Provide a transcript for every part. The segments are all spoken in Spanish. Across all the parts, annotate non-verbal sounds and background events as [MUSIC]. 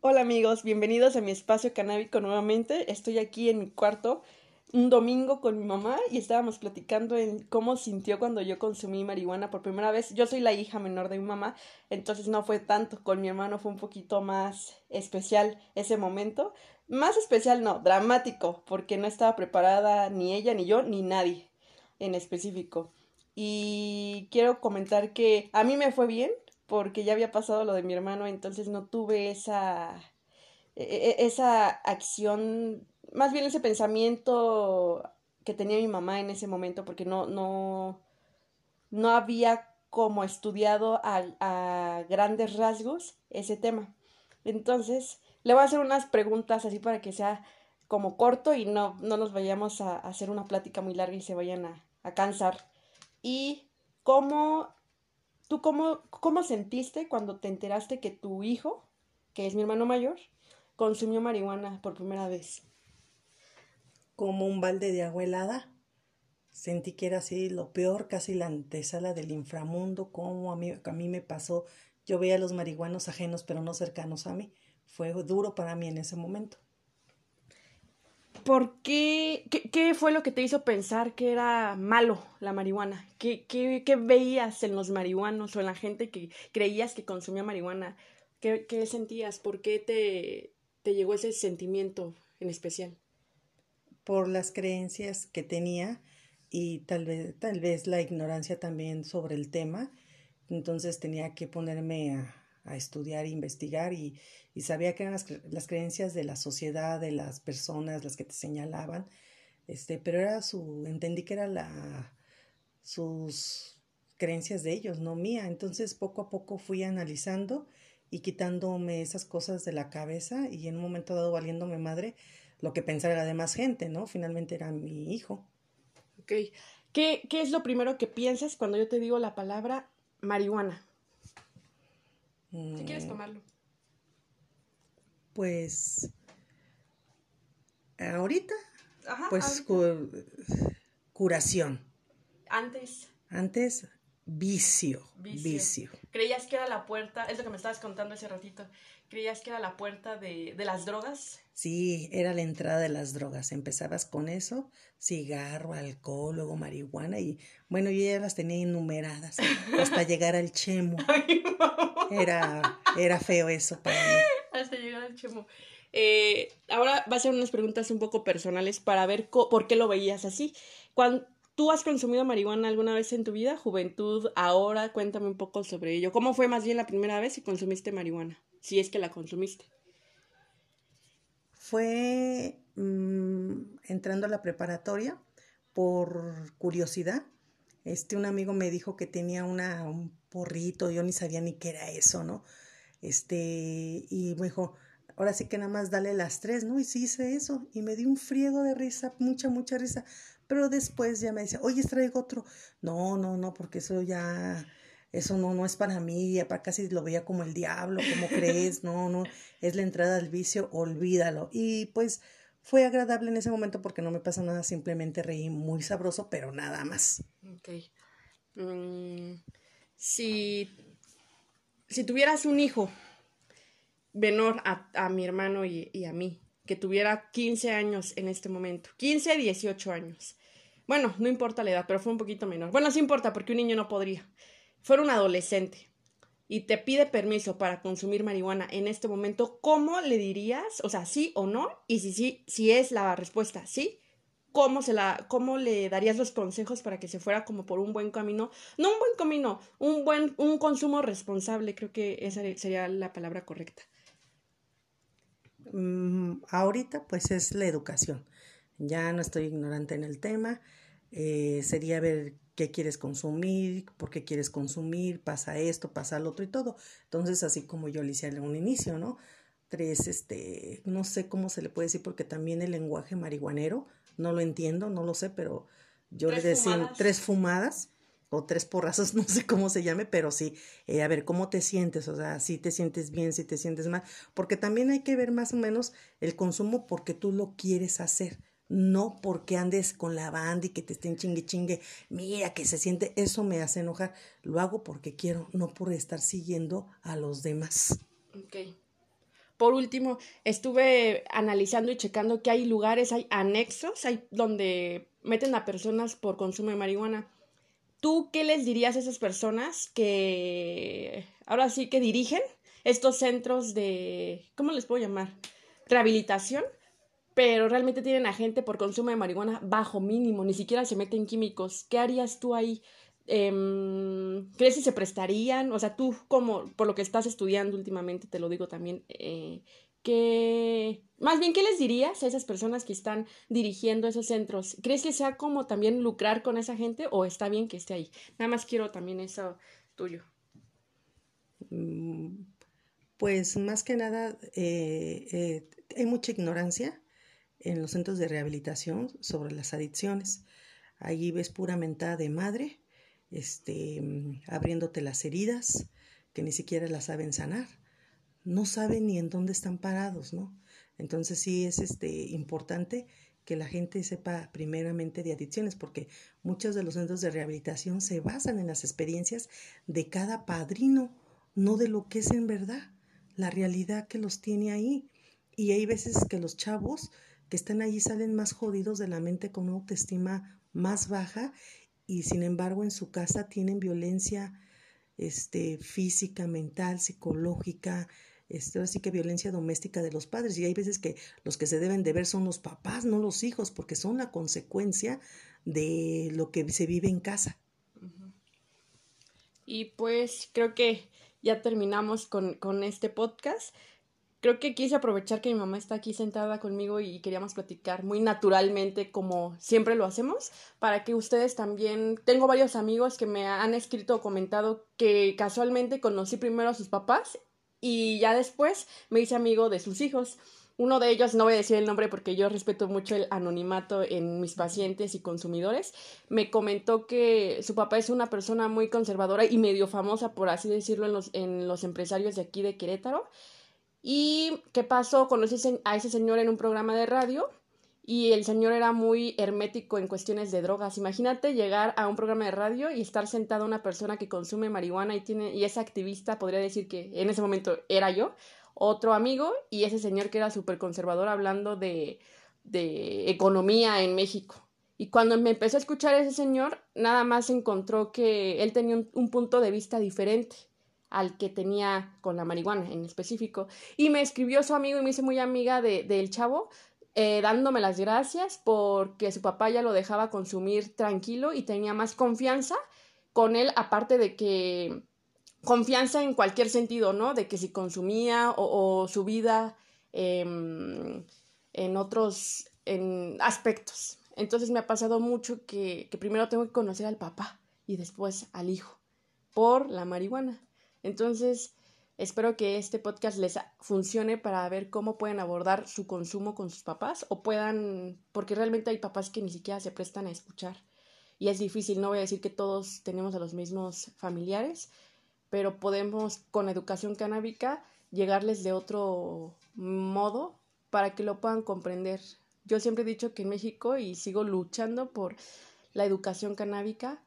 Hola amigos, bienvenidos a mi espacio canábico nuevamente. Estoy aquí en mi cuarto un domingo con mi mamá y estábamos platicando en cómo sintió cuando yo consumí marihuana por primera vez. Yo soy la hija menor de mi mamá, entonces no fue tanto. Con mi hermano fue un poquito más especial ese momento. Más especial no, dramático, porque no estaba preparada ni ella, ni yo, ni nadie en específico. Y quiero comentar que a mí me fue bien, porque ya había pasado lo de mi hermano, entonces no tuve esa, e, e, esa acción, más bien ese pensamiento que tenía mi mamá en ese momento, porque no, no, no había como estudiado a, a grandes rasgos ese tema. Entonces, le voy a hacer unas preguntas así para que sea como corto y no, no nos vayamos a, hacer una plática muy larga y se vayan a, a cansar. ¿Y cómo ¿Tú cómo, cómo sentiste cuando te enteraste que tu hijo, que es mi hermano mayor, consumió marihuana por primera vez? Como un balde de agua helada. Sentí que era así lo peor, casi la antesala del inframundo, como a mí, a mí me pasó. Yo veía a los marihuanos ajenos, pero no cercanos a mí. Fue duro para mí en ese momento. ¿Por qué, qué, fue lo que te hizo pensar que era malo la marihuana? ¿Qué, qué, veías en los marihuanos o en la gente que creías que consumía marihuana? ¿Qué, qué sentías? ¿Por qué te, te llegó ese sentimiento en especial? Por las creencias que tenía y tal vez, tal vez la ignorancia también sobre el tema. Entonces tenía que ponerme a, a estudiar e investigar y, y sabía que eran las, creencias de la sociedad, de las personas, las que te señalaban, este, pero era su, entendí que era la, sus creencias de ellos, no mía. Entonces poco a poco fui analizando y quitándome esas cosas de la cabeza y en un momento dado valiéndome madre lo que pensara la demás gente, ¿no? Finalmente era mi hijo. Ok. ¿Qué, ¿Qué es lo primero que piensas cuando yo te digo la palabra marihuana? ¿Qué quieres mm. tomarlo? Pues ahorita, pues curación. Antes. Antes, vicio, vicio, ¿Creías que era la puerta? Es lo que me estabas contando hace ratito. ¿Creías que era la puerta de, de las drogas? Sí, era la entrada de las drogas. Empezabas con eso, cigarro, alcohol, luego marihuana y bueno, yo ya las tenía enumeradas hasta [LAUGHS] llegar al chemo. era, era feo eso para mí. Hasta llegar al chemo. Eh, ahora va a ser unas preguntas un poco personales para ver por qué lo veías así. Cuando, ¿Tú has consumido marihuana alguna vez en tu vida, juventud, ahora? Cuéntame un poco sobre ello. ¿Cómo fue más bien la primera vez que consumiste marihuana? Si es que la consumiste fue mm, entrando a la preparatoria por curiosidad. Este, un amigo me dijo que tenía una, un porrito, yo ni sabía ni qué era eso, ¿no? Este, y me dijo, ahora sí que nada más dale las tres, ¿no? Y sí hice eso, y me dio un friego de risa, mucha, mucha risa. Pero después ya me dice, oye, traigo otro. No, no, no, porque eso ya eso no, no es para mí, para casi lo veía como el diablo, como crees? No, no, es la entrada al vicio, olvídalo. Y pues fue agradable en ese momento porque no me pasa nada, simplemente reí muy sabroso, pero nada más. Ok. Mm, si, si tuvieras un hijo menor a, a mi hermano y, y, a mí, que tuviera 15 años en este momento, 15, 18 años. Bueno, no importa la edad, pero fue un poquito menor. Bueno, sí importa porque un niño no podría fuera un adolescente y te pide permiso para consumir marihuana en este momento, ¿cómo le dirías? O sea, sí o no, y si sí, si es la respuesta sí, ¿cómo se la, cómo le darías los consejos para que se fuera como por un buen camino? No un buen camino, un buen, un consumo responsable, creo que esa sería la palabra correcta. Mm, ahorita, pues es la educación. Ya no estoy ignorante en el tema. Eh, sería ver qué quieres consumir, por qué quieres consumir, pasa esto, pasa lo otro y todo. Entonces, así como yo le hice en un inicio, ¿no? Tres, este, no sé cómo se le puede decir, porque también el lenguaje marihuanero, no lo entiendo, no lo sé, pero yo le decía tres fumadas o tres porrazos, [LAUGHS] no sé cómo se llame, pero sí, eh, a ver, ¿cómo te sientes? O sea, si te sientes bien, si te sientes mal, porque también hay que ver más o menos el consumo porque tú lo quieres hacer no porque andes con la banda y que te estén chingue chingue, mira que se siente, eso me hace enojar, lo hago porque quiero, no por estar siguiendo a los demás. Ok. por último, estuve analizando y checando que hay lugares, hay anexos, hay donde meten a personas por consumo de marihuana. ¿Tú qué les dirías a esas personas que ahora sí que dirigen estos centros de, ¿cómo les puedo llamar? Rehabilitación, pero realmente tienen a gente por consumo de marihuana bajo mínimo, ni siquiera se meten químicos. ¿Qué harías tú ahí? Em, ¿Crees que se prestarían? O sea, tú como por lo que estás estudiando últimamente, te lo digo también, eh, que más bien, ¿qué les dirías a esas personas que están dirigiendo esos centros? ¿Crees que sea como también lucrar con esa gente o está bien que esté ahí? Nada más quiero también eso tuyo. Mm, pues más que nada, eh, eh, hay mucha ignorancia en los centros de rehabilitación sobre las adicciones. Allí ves pura mentada de madre este, abriéndote las heridas que ni siquiera las saben sanar. No saben ni en dónde están parados, ¿no? Entonces sí es este, importante que la gente sepa primeramente de adicciones, porque muchos de los centros de rehabilitación se basan en las experiencias de cada padrino, no de lo que es en verdad, la realidad que los tiene ahí. Y hay veces que los chavos que están allí salen más jodidos de la mente con una autoestima más baja y sin embargo en su casa tienen violencia este, física, mental, psicológica, este, así que violencia doméstica de los padres. Y hay veces que los que se deben de ver son los papás, no los hijos, porque son la consecuencia de lo que se vive en casa. Y pues creo que ya terminamos con, con este podcast creo que quise aprovechar que mi mamá está aquí sentada conmigo y queríamos platicar muy naturalmente como siempre lo hacemos, para que ustedes también, tengo varios amigos que me han escrito o comentado que casualmente conocí primero a sus papás y ya después me hice amigo de sus hijos. Uno de ellos, no voy a decir el nombre porque yo respeto mucho el anonimato en mis pacientes y consumidores, me comentó que su papá es una persona muy conservadora y medio famosa, por así decirlo, en los, en los empresarios de aquí de Querétaro ¿Y qué pasó? Conocí a ese señor en un programa de radio y el señor era muy hermético en cuestiones de drogas. Imagínate llegar a un programa de radio y estar sentado una persona que consume marihuana y tiene y es activista, podría decir que en ese momento era yo, otro amigo y ese señor que era súper conservador hablando de, de economía en México. Y cuando me empezó a escuchar ese señor, nada más encontró que él tenía un punto de vista diferente al que tenía con la marihuana en específico. Y me escribió su amigo y me hice muy amiga del de, chavo, eh, dándome las gracias porque su papá ya lo dejaba consumir tranquilo y tenía más confianza con él, aparte de que confianza en cualquier sentido, ¿no? De que si consumía o, su vida em, en otros en aspectos. Entonces me ha pasado mucho que, que primero tengo que conocer al papá y después al hijo por la marihuana. Entonces, espero que este podcast les funcione para ver cómo pueden abordar su consumo con sus papás o puedan, porque realmente hay papás que ni siquiera se prestan a escuchar. Y es difícil, no voy a decir que todos tenemos a los mismos familiares, pero podemos con educación canábica llegarles de otro modo para que lo puedan comprender. Yo siempre he dicho que en México y sigo luchando por la educación canábica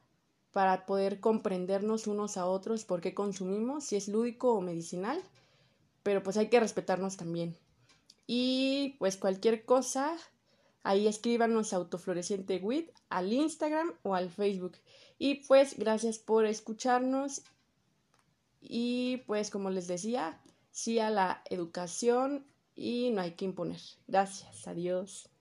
para poder comprendernos unos a otros por qué consumimos, si es lúdico o medicinal, pero pues hay que respetarnos también. Y pues cualquier cosa, ahí escríbanos autofloreciente wit al Instagram o al Facebook. Y pues gracias por escucharnos y pues como les decía, sí a la educación y no hay que imponer. Gracias, adiós.